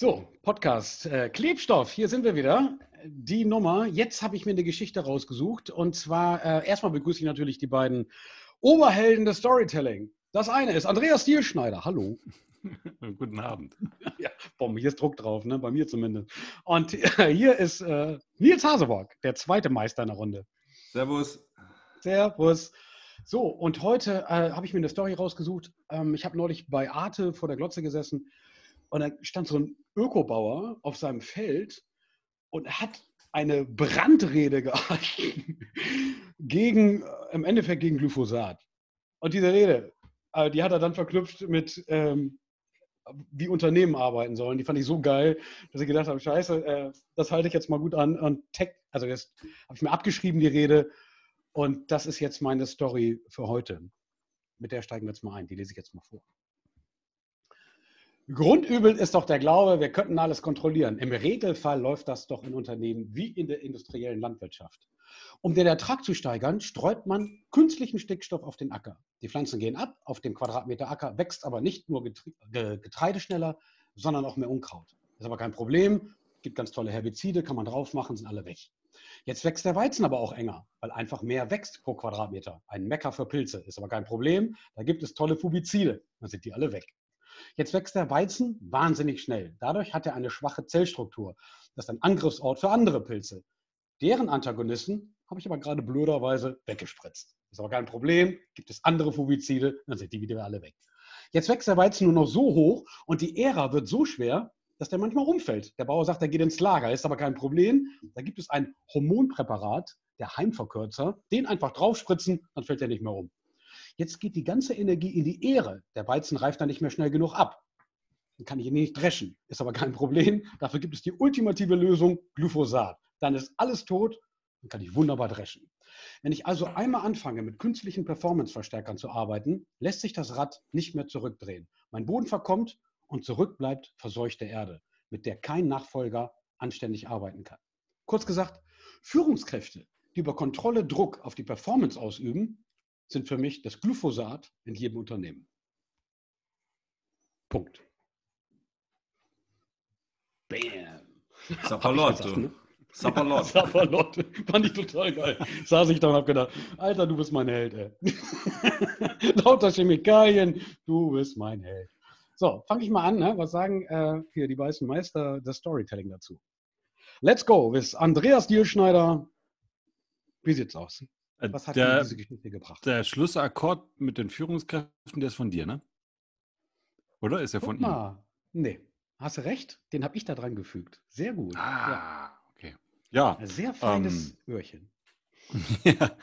So, Podcast. Äh, Klebstoff, hier sind wir wieder. Die Nummer. Jetzt habe ich mir eine Geschichte rausgesucht. Und zwar, äh, erstmal begrüße ich natürlich die beiden Oberhelden des Storytelling. Das eine ist Andreas Stielschneider. Hallo. Guten Abend. Ja, boom, hier ist Druck drauf, ne? bei mir zumindest. Und äh, hier ist äh, Nils Haseborg, der zweite Meister in der Runde. Servus. Servus. So, und heute äh, habe ich mir eine Story rausgesucht. Ähm, ich habe neulich bei Arte vor der Glotze gesessen und dann stand so ein Ökobauer auf seinem Feld und hat eine Brandrede gehalten gegen, äh, im Endeffekt gegen Glyphosat. Und diese Rede, äh, die hat er dann verknüpft mit, ähm, wie Unternehmen arbeiten sollen. Die fand ich so geil, dass ich gedacht habe, scheiße, äh, das halte ich jetzt mal gut an. Und Tech, also das habe ich mir abgeschrieben, die Rede. Und das ist jetzt meine Story für heute. Mit der steigen wir jetzt mal ein. Die lese ich jetzt mal vor. Grundübel ist doch der Glaube, wir könnten alles kontrollieren. Im Regelfall läuft das doch in Unternehmen wie in der industriellen Landwirtschaft. Um den Ertrag zu steigern, streut man künstlichen Stickstoff auf den Acker. Die Pflanzen gehen ab, auf dem Quadratmeter Acker wächst aber nicht nur Getreide schneller, sondern auch mehr Unkraut. Ist aber kein Problem, gibt ganz tolle Herbizide, kann man drauf machen, sind alle weg. Jetzt wächst der Weizen aber auch enger, weil einfach mehr wächst pro Quadratmeter. Ein Mecker für Pilze ist aber kein Problem, da gibt es tolle Fubizide, dann sind die alle weg. Jetzt wächst der Weizen wahnsinnig schnell. Dadurch hat er eine schwache Zellstruktur. Das ist ein Angriffsort für andere Pilze. Deren Antagonisten habe ich aber gerade blöderweise weggespritzt. Ist aber kein Problem, gibt es andere Fungizide, dann sind die wieder alle weg. Jetzt wächst der Weizen nur noch so hoch und die Ära wird so schwer, dass der manchmal umfällt. Der Bauer sagt, er geht ins Lager, ist aber kein Problem. Da gibt es ein Hormonpräparat, der Heimverkürzer, den einfach draufspritzen, dann fällt er nicht mehr um. Jetzt geht die ganze Energie in die Ähre. Der Weizen reift dann nicht mehr schnell genug ab. Dann kann ich ihn nicht dreschen. Ist aber kein Problem. Dafür gibt es die ultimative Lösung, Glyphosat. Dann ist alles tot, dann kann ich wunderbar dreschen. Wenn ich also einmal anfange, mit künstlichen Performance-Verstärkern zu arbeiten, lässt sich das Rad nicht mehr zurückdrehen. Mein Boden verkommt und zurückbleibt verseuchte Erde, mit der kein Nachfolger anständig arbeiten kann. Kurz gesagt, Führungskräfte, die über Kontrolle Druck auf die Performance ausüben, sind für mich das Glyphosat in jedem Unternehmen. Punkt. Bam. Sapperlot. Ne? Sapperlot. Sapperlot. Fand ich total geil. Saß ich da und hab gedacht, Alter, du bist mein Held, ey. Lauter Chemikalien, du bist mein Held. So, fange ich mal an. Ne? Was sagen äh, hier die weißen Meister des Storytelling dazu? Let's go with Andreas Dielschneider. Wie sieht's aus? Äh, Was hat der, diese Geschichte gebracht? Der Schlussakkord mit den Führungskräften, der ist von dir, ne? Oder ist er von ihm? Nee, hast du recht. Den habe ich da dran gefügt. Sehr gut. Ah, ja. okay. Ja. Ein sehr feines ähm, Öhrchen. ja.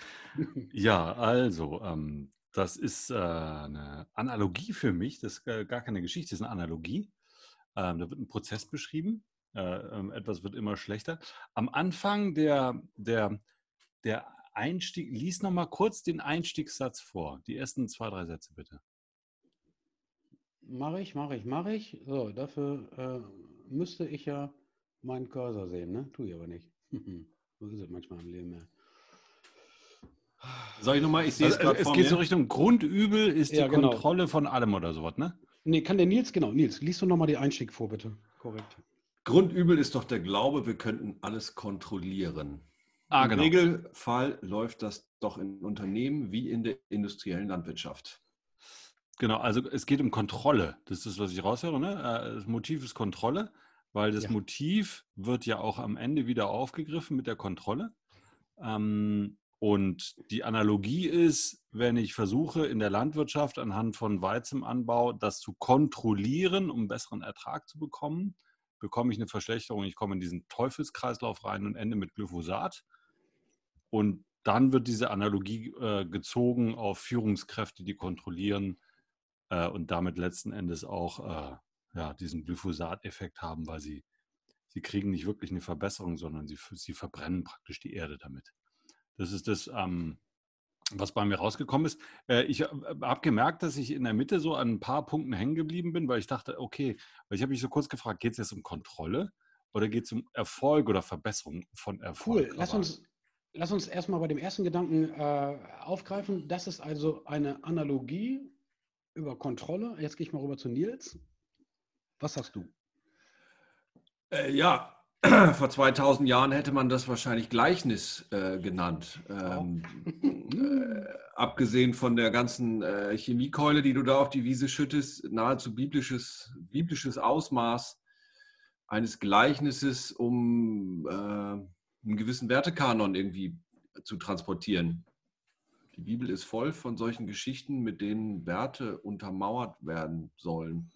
ja, also, ähm, das ist äh, eine Analogie für mich. Das ist äh, gar keine Geschichte, das ist eine Analogie. Ähm, da wird ein Prozess beschrieben. Äh, ähm, etwas wird immer schlechter. Am Anfang der, der, der Einstieg, lies noch mal kurz den Einstiegssatz vor. Die ersten zwei, drei Sätze bitte. Mache ich, mache ich, mache ich. So, dafür äh, müsste ich ja meinen Cursor sehen, ne? Tue ich aber nicht. so ist es manchmal im Leben, ja. Soll ich nochmal, ich sehe also, es gerade Es geht mir. so Richtung Grundübel ist ja, die genau. Kontrolle von allem oder sowas, ne? Nee, kann der Nils, genau. Nils, liest du nochmal den Einstieg vor, bitte. Korrekt. Grundübel ist doch der Glaube, wir könnten alles kontrollieren. Ah, Im genau. Regelfall läuft das doch in Unternehmen wie in der industriellen Landwirtschaft. Genau, also es geht um Kontrolle. Das ist, was ich raushöre. Ne? Äh, das Motiv ist Kontrolle, weil das ja. Motiv wird ja auch am Ende wieder aufgegriffen mit der Kontrolle. Ähm, und die Analogie ist, wenn ich versuche in der Landwirtschaft anhand von Weizenanbau das zu kontrollieren, um besseren Ertrag zu bekommen, bekomme ich eine Verschlechterung. Ich komme in diesen Teufelskreislauf rein und ende mit Glyphosat. Und dann wird diese Analogie äh, gezogen auf Führungskräfte, die kontrollieren äh, und damit letzten Endes auch äh, ja, diesen Glyphosat-Effekt haben, weil sie, sie kriegen nicht wirklich eine Verbesserung, sondern sie, sie verbrennen praktisch die Erde damit. Das ist das, ähm, was bei mir rausgekommen ist. Äh, ich äh, habe gemerkt, dass ich in der Mitte so an ein paar Punkten hängen geblieben bin, weil ich dachte, okay, weil ich habe mich so kurz gefragt, geht es jetzt um Kontrolle oder geht es um Erfolg oder Verbesserung von Erfolg? Cool, lass uns, lass uns erstmal bei dem ersten Gedanken äh, aufgreifen. Das ist also eine Analogie über Kontrolle. Jetzt gehe ich mal rüber zu Nils. Was sagst du? Äh, ja, vor 2000 Jahren hätte man das wahrscheinlich Gleichnis äh, genannt. Ähm, äh, abgesehen von der ganzen äh, Chemiekeule, die du da auf die Wiese schüttest, nahezu biblisches, biblisches Ausmaß eines Gleichnisses, um äh, einen gewissen Wertekanon irgendwie zu transportieren. Die Bibel ist voll von solchen Geschichten, mit denen Werte untermauert werden sollen.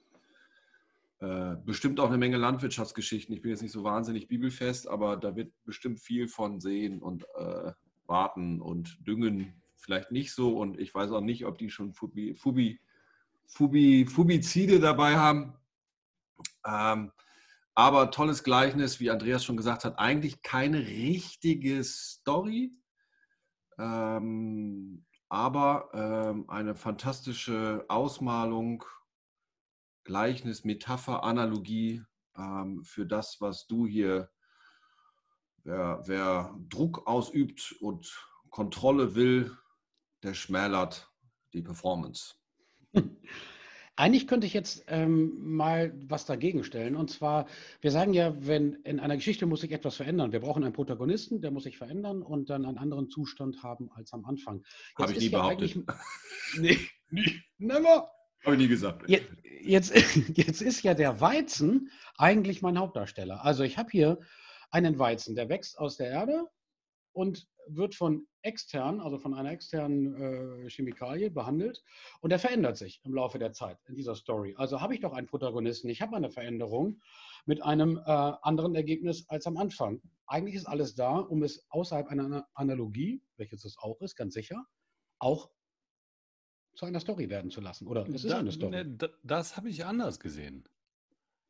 Äh, bestimmt auch eine Menge Landwirtschaftsgeschichten. Ich bin jetzt nicht so wahnsinnig bibelfest, aber da wird bestimmt viel von sehen und äh, warten und düngen. Vielleicht nicht so und ich weiß auch nicht, ob die schon Fubi, Fubi, Fubi, Fubizide dabei haben. Ähm, aber tolles Gleichnis, wie Andreas schon gesagt hat, eigentlich keine richtige Story, ähm, aber ähm, eine fantastische Ausmalung Gleichnis, Metapher, Analogie ähm, für das, was du hier, wer, wer Druck ausübt und Kontrolle will, der schmälert die Performance. Eigentlich könnte ich jetzt ähm, mal was dagegen stellen. Und zwar, wir sagen ja, wenn in einer Geschichte muss sich etwas verändern. Wir brauchen einen Protagonisten, der muss sich verändern und dann einen anderen Zustand haben als am Anfang. Habe ich nie behauptet. Nee, nie, never. Habe ich nie gesagt. Jetzt, jetzt, jetzt ist ja der Weizen eigentlich mein Hauptdarsteller. Also ich habe hier einen Weizen, der wächst aus der Erde und wird von extern, also von einer externen äh, Chemikalie behandelt und der verändert sich im Laufe der Zeit in dieser Story. Also habe ich doch einen Protagonisten, ich habe eine Veränderung mit einem äh, anderen Ergebnis als am Anfang. Eigentlich ist alles da, um es außerhalb einer Analogie, welches es auch ist, ganz sicher, auch zu einer Story werden zu lassen. Oder es ist da, eine Story. Ne, das, das habe ich anders gesehen.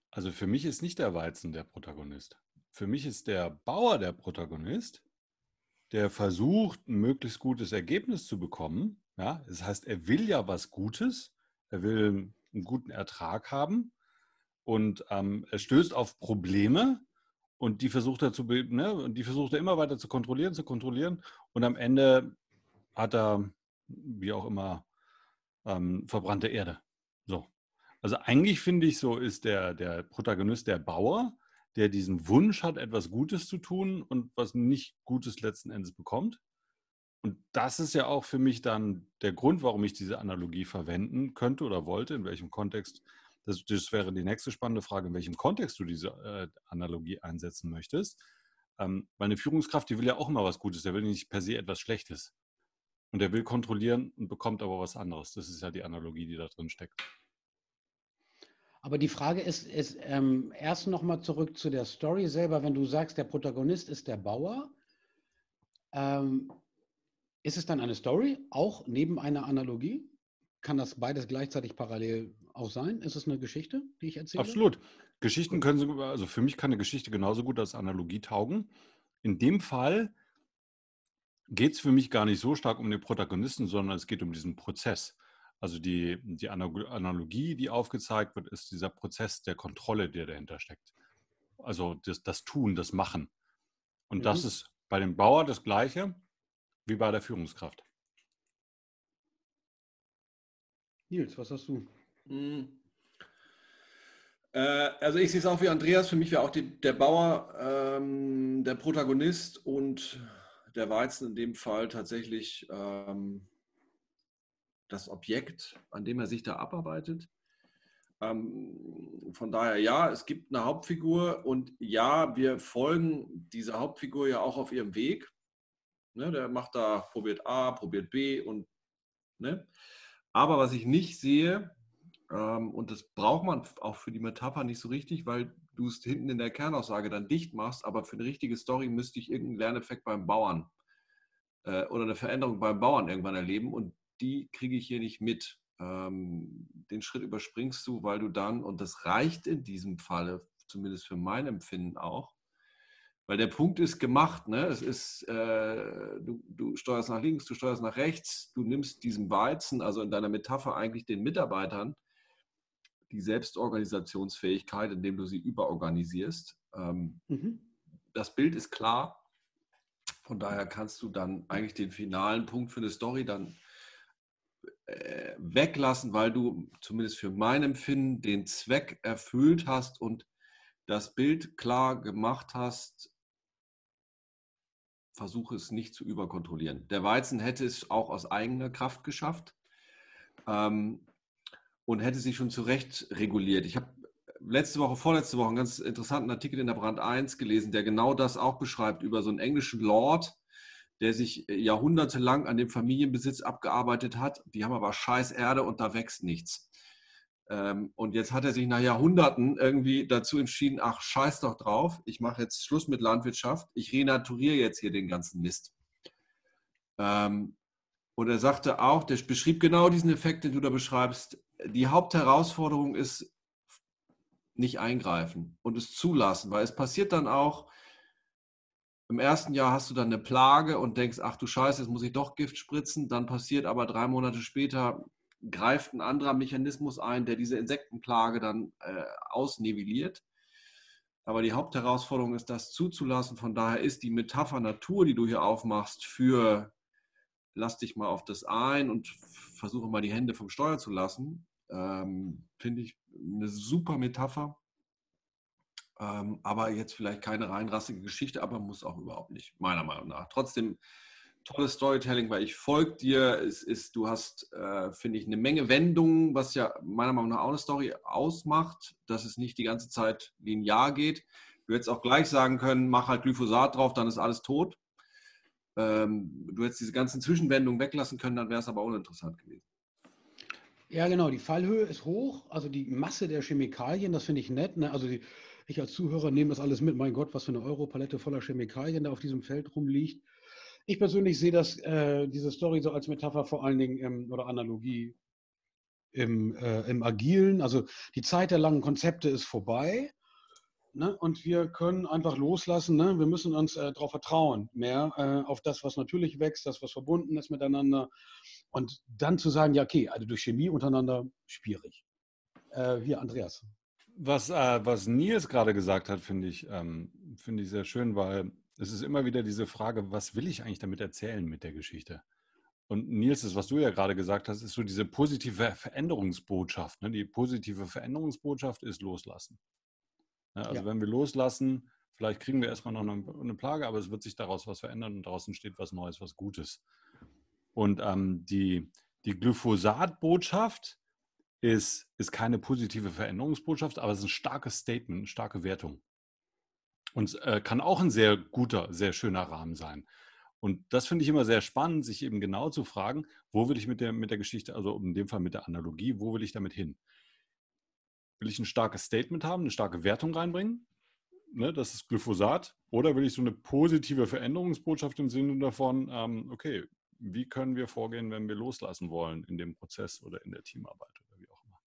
Also für mich ist nicht der Weizen der Protagonist. Für mich ist der Bauer der Protagonist, der versucht, ein möglichst gutes Ergebnis zu bekommen. Ja, das heißt, er will ja was Gutes, er will einen guten Ertrag haben und ähm, er stößt auf Probleme und die versucht er zu ne, die versucht er immer weiter zu kontrollieren, zu kontrollieren und am Ende hat er wie auch immer ähm, verbrannte Erde. So. Also eigentlich finde ich so, ist der, der Protagonist der Bauer, der diesen Wunsch hat, etwas Gutes zu tun und was nicht Gutes letzten Endes bekommt. Und das ist ja auch für mich dann der Grund, warum ich diese Analogie verwenden könnte oder wollte, in welchem Kontext. Das, das wäre die nächste spannende Frage, in welchem Kontext du diese äh, Analogie einsetzen möchtest. Ähm, weil eine Führungskraft, die will ja auch immer was Gutes, der will nicht per se etwas Schlechtes. Und er will kontrollieren und bekommt aber was anderes. Das ist ja die Analogie, die da drin steckt. Aber die Frage ist, ist ähm, erst nochmal zurück zu der Story selber. Wenn du sagst, der Protagonist ist der Bauer, ähm, ist es dann eine Story, auch neben einer Analogie? Kann das beides gleichzeitig parallel auch sein? Ist es eine Geschichte, die ich erzähle? Absolut. Geschichten können, also für mich kann eine Geschichte genauso gut als Analogie taugen. In dem Fall geht es für mich gar nicht so stark um den Protagonisten, sondern es geht um diesen Prozess. Also die, die Analogie, die aufgezeigt wird, ist dieser Prozess der Kontrolle, der dahinter steckt. Also das, das Tun, das Machen. Und mhm. das ist bei dem Bauer das Gleiche wie bei der Führungskraft. Nils, was hast du? Mhm. also ich sehe es auch wie Andreas. Für mich wäre auch die, der Bauer ähm, der Protagonist und der Weizen in dem Fall tatsächlich ähm, das Objekt, an dem er sich da abarbeitet. Ähm, von daher, ja, es gibt eine Hauptfigur und ja, wir folgen dieser Hauptfigur ja auch auf ihrem Weg. Ne, der macht da, probiert A, probiert B und, ne? Aber was ich nicht sehe, ähm, und das braucht man auch für die Metapher nicht so richtig, weil du es hinten in der Kernaussage dann dicht machst, aber für eine richtige Story müsste ich irgendeinen Lerneffekt beim Bauern äh, oder eine Veränderung beim Bauern irgendwann erleben und die kriege ich hier nicht mit. Ähm, den Schritt überspringst du, weil du dann, und das reicht in diesem Falle, zumindest für mein Empfinden auch, weil der Punkt ist gemacht, ne? Es ist, äh, du, du steuerst nach links, du steuerst nach rechts, du nimmst diesem Weizen, also in deiner Metapher eigentlich den Mitarbeitern, die Selbstorganisationsfähigkeit, indem du sie überorganisierst. Ähm, mhm. Das Bild ist klar. Von daher kannst du dann eigentlich den finalen Punkt für eine Story dann äh, weglassen, weil du zumindest für mein Empfinden den Zweck erfüllt hast und das Bild klar gemacht hast, versuche es nicht zu überkontrollieren. Der Weizen hätte es auch aus eigener Kraft geschafft ähm, und hätte sich schon zurecht reguliert. Ich habe letzte Woche, vorletzte Woche einen ganz interessanten Artikel in der Brand 1 gelesen, der genau das auch beschreibt, über so einen englischen Lord, der sich jahrhundertelang an dem Familienbesitz abgearbeitet hat. Die haben aber scheiß Erde und da wächst nichts. Ähm, und jetzt hat er sich nach Jahrhunderten irgendwie dazu entschieden, ach, scheiß doch drauf, ich mache jetzt Schluss mit Landwirtschaft, ich renaturiere jetzt hier den ganzen Mist. Ähm, und er sagte auch, der beschrieb genau diesen Effekt, den du da beschreibst. Die Hauptherausforderung ist, nicht eingreifen und es zulassen, weil es passiert dann auch, im ersten Jahr hast du dann eine Plage und denkst, ach du Scheiße, jetzt muss ich doch Gift spritzen. Dann passiert aber drei Monate später, greift ein anderer Mechanismus ein, der diese Insektenplage dann äh, ausnivelliert. Aber die Hauptherausforderung ist, das zuzulassen. Von daher ist die Metapher Natur, die du hier aufmachst, für lass dich mal auf das ein und versuche mal die Hände vom Steuer zu lassen, ähm, finde ich eine super Metapher. Ähm, aber jetzt vielleicht keine reinrassige Geschichte, aber muss auch überhaupt nicht, meiner Meinung nach. Trotzdem tolles Storytelling, weil ich folge dir. Es ist, du hast, äh, finde ich, eine Menge Wendungen, was ja meiner Meinung nach auch eine Story ausmacht, dass es nicht die ganze Zeit linear geht. Du hättest auch gleich sagen können, mach halt Glyphosat drauf, dann ist alles tot. Ähm, du hättest diese ganzen Zwischenwendungen weglassen können, dann wäre es aber uninteressant gewesen. Ja, genau. Die Fallhöhe ist hoch, also die Masse der Chemikalien, das finde ich nett. Ne? Also die, ich als Zuhörer nehme das alles mit. Mein Gott, was für eine Europalette voller Chemikalien da auf diesem Feld rumliegt. Ich persönlich sehe das, äh, diese Story so als Metapher vor allen Dingen im, oder Analogie im, äh, im Agilen. Also die Zeit der langen Konzepte ist vorbei. Ne? Und wir können einfach loslassen. Ne? Wir müssen uns äh, darauf vertrauen, mehr äh, auf das, was natürlich wächst, das, was verbunden ist miteinander. Und dann zu sagen, ja, okay, also durch Chemie untereinander schwierig. Äh, hier, Andreas. Was, äh, was Nils gerade gesagt hat, finde ich, ähm, find ich sehr schön, weil es ist immer wieder diese Frage, was will ich eigentlich damit erzählen mit der Geschichte? Und Nils, das, was du ja gerade gesagt hast, ist so diese positive Veränderungsbotschaft. Ne? Die positive Veränderungsbotschaft ist loslassen. Ja, also ja. wenn wir loslassen, vielleicht kriegen wir erstmal noch eine, eine, Plage, aber es wird sich daraus was verändern und draußen steht was Neues, was Gutes. Und ähm, die, die Glyphosat-Botschaft ist, ist keine positive Veränderungsbotschaft, aber es ist ein starkes Statement, eine starke Wertung. Und äh, kann auch ein sehr guter, sehr schöner Rahmen sein. Und das finde ich immer sehr spannend, sich eben genau zu fragen, wo will ich mit der, mit der Geschichte, also in dem Fall mit der Analogie, wo will ich damit hin? Will ich ein starkes Statement haben, eine starke Wertung reinbringen? Ne, das ist Glyphosat. Oder will ich so eine positive Veränderungsbotschaft im Sinne davon, ähm, okay, wie können wir vorgehen, wenn wir loslassen wollen in dem Prozess oder in der Teamarbeit oder wie auch immer.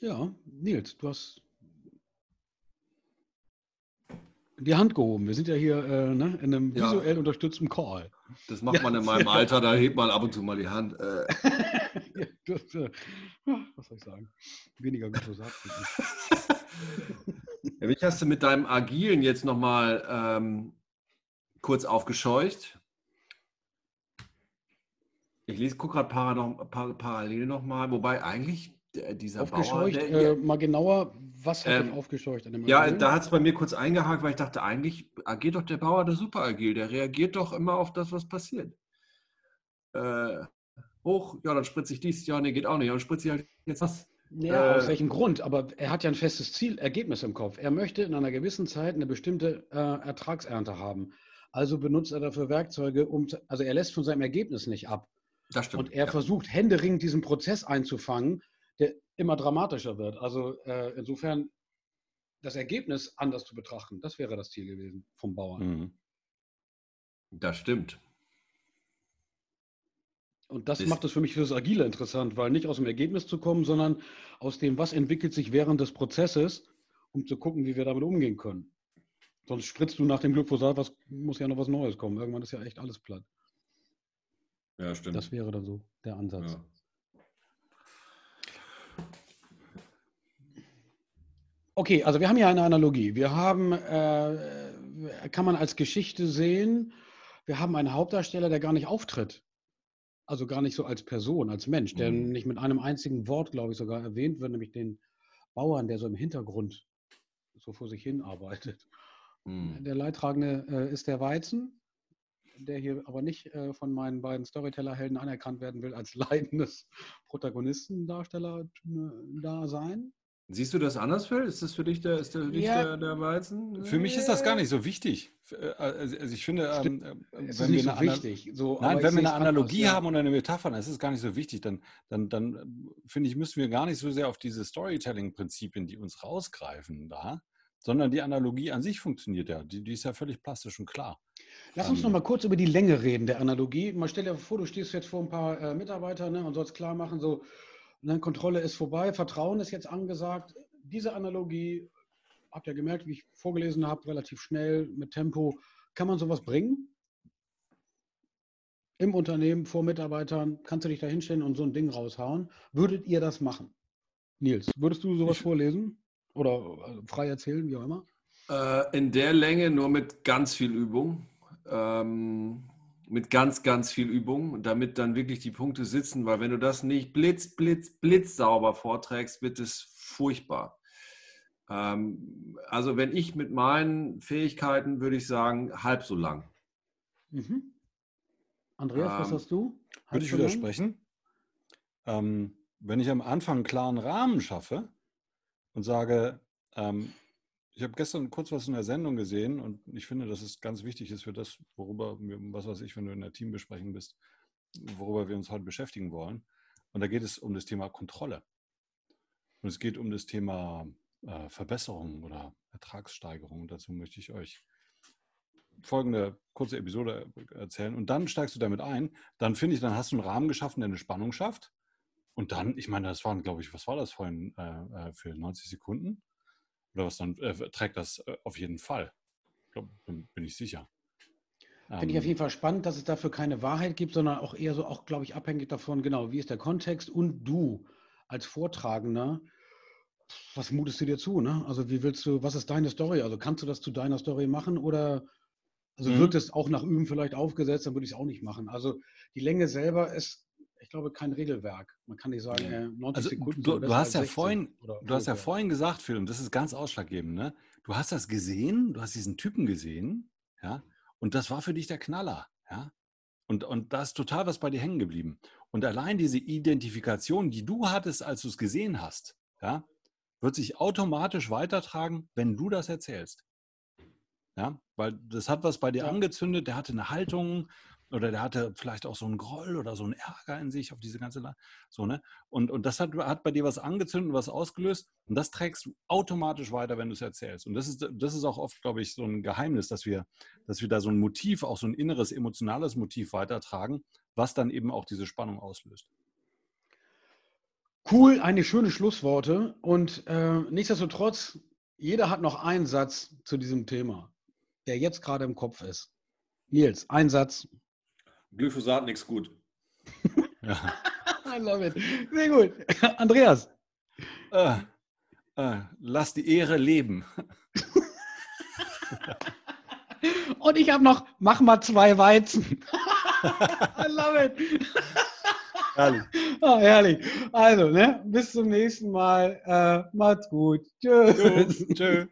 Ja, Nils, du hast die Hand gehoben. Wir sind ja hier äh, ne, in einem ja. visuell unterstützten Call. Das macht man in meinem Alter, da hebt man ab und zu mal die Hand. Äh. das, äh, was soll ich sagen? Weniger Glyphosat. ja, mich hast du mit deinem Agilen jetzt nochmal ähm, kurz aufgescheucht. Ich lese, gucke gerade para noch, par, parallel nochmal, wobei eigentlich dieser aufgescheucht, Bauer, der, äh, mal genauer, was hat ähm, aufgescheucht? ja, Agil? da hat es bei mir kurz eingehakt, weil ich dachte, eigentlich agiert doch der Bauer der super agil, der reagiert doch immer auf das, was passiert. Äh, hoch, ja, dann spritze ich dies, ja, nee, geht auch nicht, dann spritze ich halt jetzt was. Ja, äh, aus welchem Grund? Aber er hat ja ein festes Ziel, Ergebnis im Kopf. Er möchte in einer gewissen Zeit eine bestimmte äh, Ertragsernte haben. Also benutzt er dafür Werkzeuge, um, also er lässt von seinem Ergebnis nicht ab. Das stimmt. Und er ja. versucht händeringend diesen Prozess einzufangen, der immer dramatischer wird. Also äh, insofern das Ergebnis anders zu betrachten, das wäre das Ziel gewesen vom Bauern. Mhm. Das stimmt. Und das, das macht es für mich für das Agile interessant, weil nicht aus dem Ergebnis zu kommen, sondern aus dem, was entwickelt sich während des Prozesses, um zu gucken, wie wir damit umgehen können. Sonst spritzt du nach dem Glyphosat, was muss ja noch was Neues kommen. Irgendwann ist ja echt alles platt. Ja, stimmt. Das wäre dann so der Ansatz. Ja. Okay, also wir haben hier eine Analogie. Wir haben, äh, kann man als Geschichte sehen, wir haben einen Hauptdarsteller, der gar nicht auftritt. Also gar nicht so als Person, als Mensch, der mhm. nicht mit einem einzigen Wort, glaube ich, sogar erwähnt wird, nämlich den Bauern, der so im Hintergrund so vor sich hin arbeitet. Hm. Der Leidtragende äh, ist der Weizen, der hier aber nicht äh, von meinen beiden Storyteller-Helden anerkannt werden will als leidendes Protagonistendarsteller äh, da sein. Siehst du das anders, Phil? Ist das für dich der, ist der, ja. der, der, Weizen? Für mich ist das gar nicht so wichtig. Äh, also, also ich finde, ähm, äh, wenn wir so wichtig. So, Nein, wenn wir eine Analogie anders, haben ja. und eine Metapher, dann ist es gar nicht so wichtig. Dann, dann, dann finde ich, müssen wir gar nicht so sehr auf diese Storytelling-Prinzipien, die uns rausgreifen, da, sondern die Analogie an sich funktioniert ja. Die, die ist ja völlig plastisch und klar. Lass uns ähm, noch mal kurz über die Länge reden der Analogie. Mal stell dir vor, du stehst jetzt vor ein paar äh, Mitarbeitern ne, und sollst klar machen, so, Ne, Kontrolle ist vorbei, Vertrauen ist jetzt angesagt. Diese Analogie, habt ihr gemerkt, wie ich vorgelesen habe, relativ schnell, mit Tempo. Kann man sowas bringen? Im Unternehmen, vor Mitarbeitern, kannst du dich da hinstellen und so ein Ding raushauen? Würdet ihr das machen? Nils, würdest du sowas ich, vorlesen? Oder also frei erzählen, wie auch immer? Äh, in der Länge nur mit ganz viel Übung. Ähm, mit ganz, ganz viel Übung, damit dann wirklich die Punkte sitzen, weil wenn du das nicht blitz, blitz, blitz sauber vorträgst, wird es furchtbar. Ähm, also wenn ich mit meinen Fähigkeiten, würde ich sagen, halb so lang. Mhm. Andreas, ähm, was hast du? Halb würde ich so widersprechen. Ähm, wenn ich am Anfang einen klaren Rahmen schaffe und sage, ähm, ich habe gestern kurz was in der Sendung gesehen und ich finde, dass es ganz wichtig ist für das, worüber, wir, was weiß ich, wenn du in der Teambesprechung bist, worüber wir uns heute beschäftigen wollen. Und da geht es um das Thema Kontrolle. Und es geht um das Thema äh, Verbesserung oder Ertragssteigerung. Und dazu möchte ich euch folgende kurze Episode erzählen. Und dann steigst du damit ein. Dann finde ich, dann hast du einen Rahmen geschaffen, der eine Spannung schafft. Und dann, ich meine, das waren, glaube ich, was war das vorhin äh, äh für 90 Sekunden? Oder was dann äh, trägt das äh, auf jeden Fall. Glaub, bin, bin ich sicher. Finde ich auf ähm. jeden Fall spannend, dass es dafür keine Wahrheit gibt, sondern auch eher so, auch glaube ich, abhängig davon, genau, wie ist der Kontext und du als Vortragender, was mutest du dir zu? Ne? Also wie willst du, was ist deine Story? Also kannst du das zu deiner Story machen oder also mhm. wirkt es auch nach Üben vielleicht aufgesetzt, dann würde ich es auch nicht machen. Also die Länge selber ist ich glaube, kein Regelwerk. Man kann nicht sagen, äh, 90 also, Sekunden. Du, du hast ja vorhin, du hast ja vorhin gesagt, Phil, und das ist ganz ausschlaggebend, ne? Du hast das gesehen, du hast diesen Typen gesehen, ja, und das war für dich der Knaller, ja. Und, und da ist total was bei dir hängen geblieben. Und allein diese Identifikation, die du hattest, als du es gesehen hast, ja, wird sich automatisch weitertragen, wenn du das erzählst. Ja, weil das hat was bei dir ja. angezündet, der hatte eine Haltung, oder der hatte vielleicht auch so einen Groll oder so einen Ärger in sich auf diese ganze La so ne und und das hat, hat bei dir was angezündet, was ausgelöst und das trägst du automatisch weiter, wenn du es erzählst und das ist das ist auch oft, glaube ich, so ein Geheimnis, dass wir dass wir da so ein Motiv, auch so ein inneres emotionales Motiv weitertragen, was dann eben auch diese Spannung auslöst. Cool, eine schöne Schlussworte und äh, nichtsdestotrotz jeder hat noch einen Satz zu diesem Thema, der jetzt gerade im Kopf ist. Nils, ein Satz, Glyphosat nichts gut. ja. I love it. Sehr gut. Andreas. Äh, äh, lass die Ehre leben. Und ich habe noch, mach mal zwei Weizen. I love it. Herrlich. Oh, herrlich. Also, ne, bis zum nächsten Mal. Äh, macht's gut. Tschüss. Tschüss.